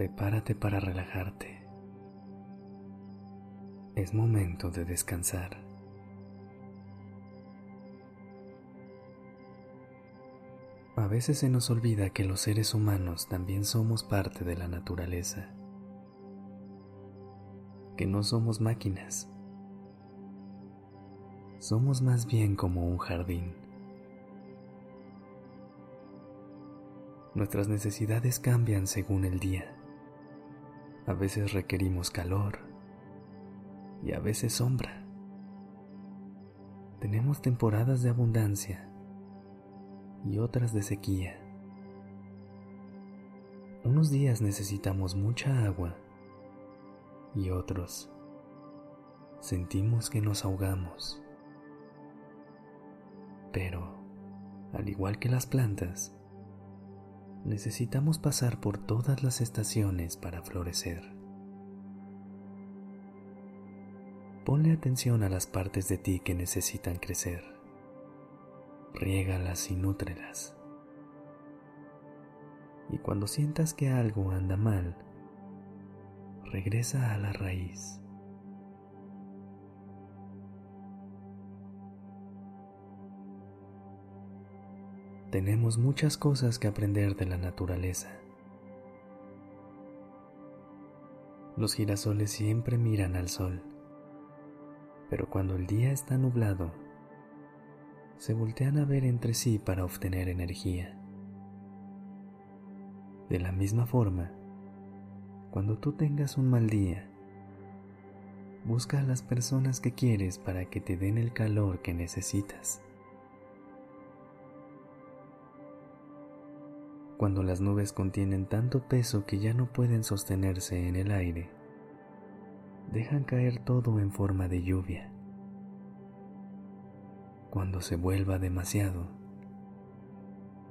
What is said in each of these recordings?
Prepárate para relajarte. Es momento de descansar. A veces se nos olvida que los seres humanos también somos parte de la naturaleza, que no somos máquinas, somos más bien como un jardín. Nuestras necesidades cambian según el día. A veces requerimos calor y a veces sombra. Tenemos temporadas de abundancia y otras de sequía. Unos días necesitamos mucha agua y otros sentimos que nos ahogamos. Pero, al igual que las plantas, necesitamos pasar por todas las estaciones para florecer. Ponle atención a las partes de ti que necesitan crecer riégalas y nútrelas. Y cuando sientas que algo anda mal, regresa a la raíz. Tenemos muchas cosas que aprender de la naturaleza. Los girasoles siempre miran al sol, pero cuando el día está nublado, se voltean a ver entre sí para obtener energía. De la misma forma, cuando tú tengas un mal día, busca a las personas que quieres para que te den el calor que necesitas. Cuando las nubes contienen tanto peso que ya no pueden sostenerse en el aire, dejan caer todo en forma de lluvia cuando se vuelva demasiado,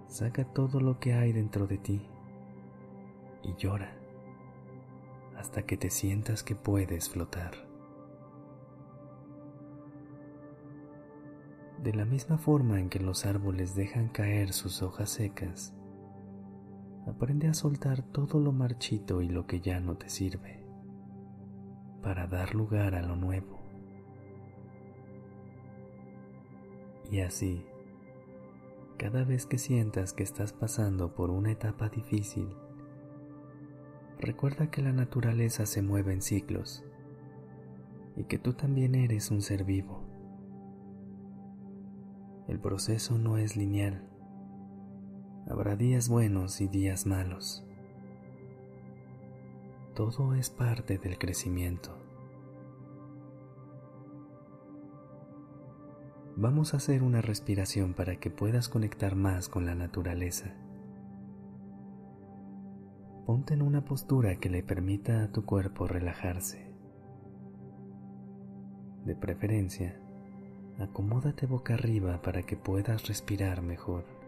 saca todo lo que hay dentro de ti y llora hasta que te sientas que puedes flotar. De la misma forma en que los árboles dejan caer sus hojas secas, aprende a soltar todo lo marchito y lo que ya no te sirve, para dar lugar a lo nuevo. Y así, cada vez que sientas que estás pasando por una etapa difícil, recuerda que la naturaleza se mueve en ciclos y que tú también eres un ser vivo. El proceso no es lineal. Habrá días buenos y días malos. Todo es parte del crecimiento. vamos a hacer una respiración para que puedas conectar más con la naturaleza. Ponte en una postura que le permita a tu cuerpo relajarse. De preferencia, acomódate boca arriba para que puedas respirar mejor.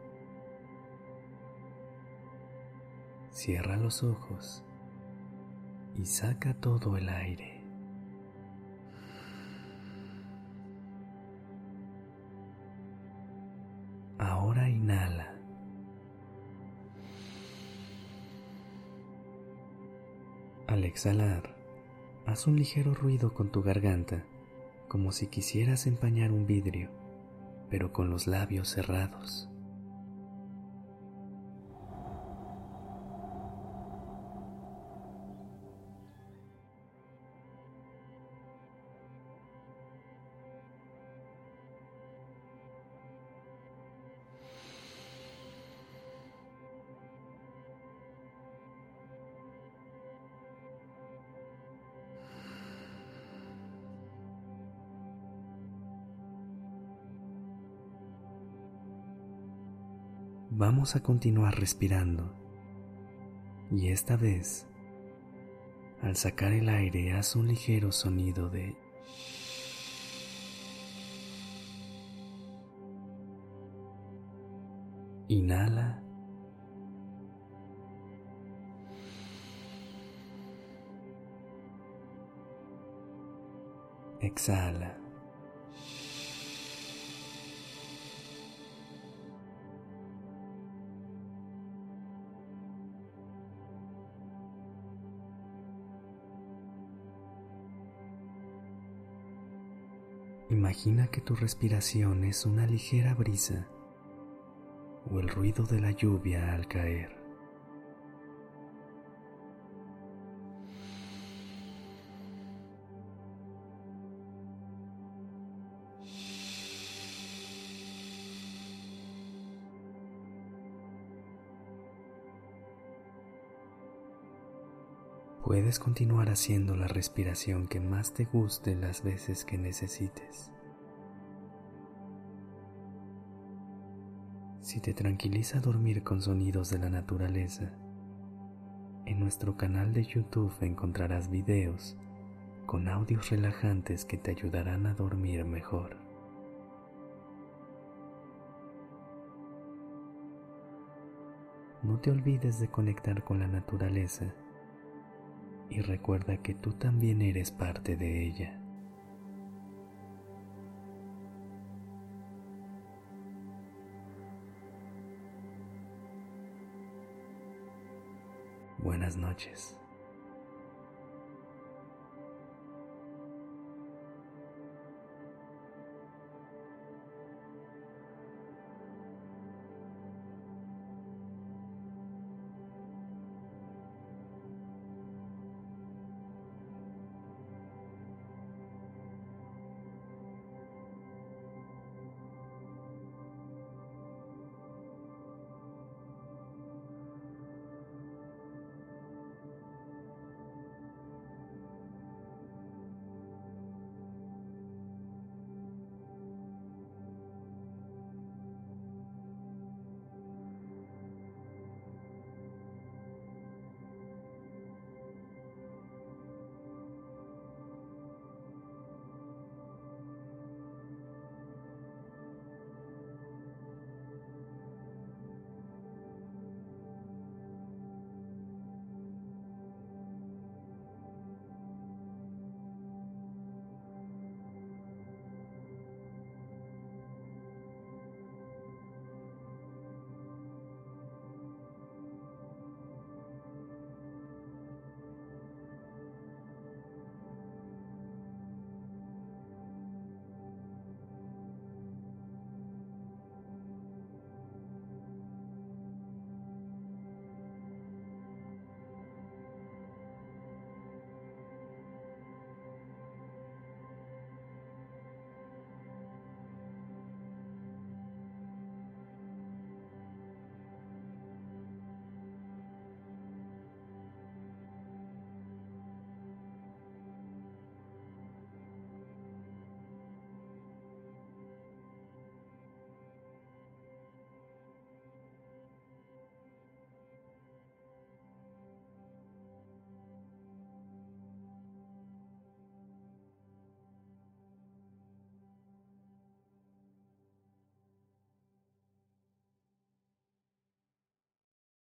Cierra los ojos y saca todo el aire. Ahora inhala. Al exhalar, haz un ligero ruido con tu garganta, como si quisieras empañar un vidrio, pero con los labios cerrados. Vamos a continuar respirando y esta vez Al sacar el aire, haz un ligero sonido de Inhala. Exhala. Imagina que tu respiración es una ligera brisa o el ruido de la lluvia al caer. Puedes continuar haciendo la respiración que más te guste las veces que necesites. Si te tranquiliza dormir con sonidos de la naturaleza, en nuestro canal de YouTube encontrarás videos con audios relajantes que te ayudarán a dormir mejor. No te olvides de conectar con la naturaleza y recuerda que tú también eres parte de ella. Buenas noches.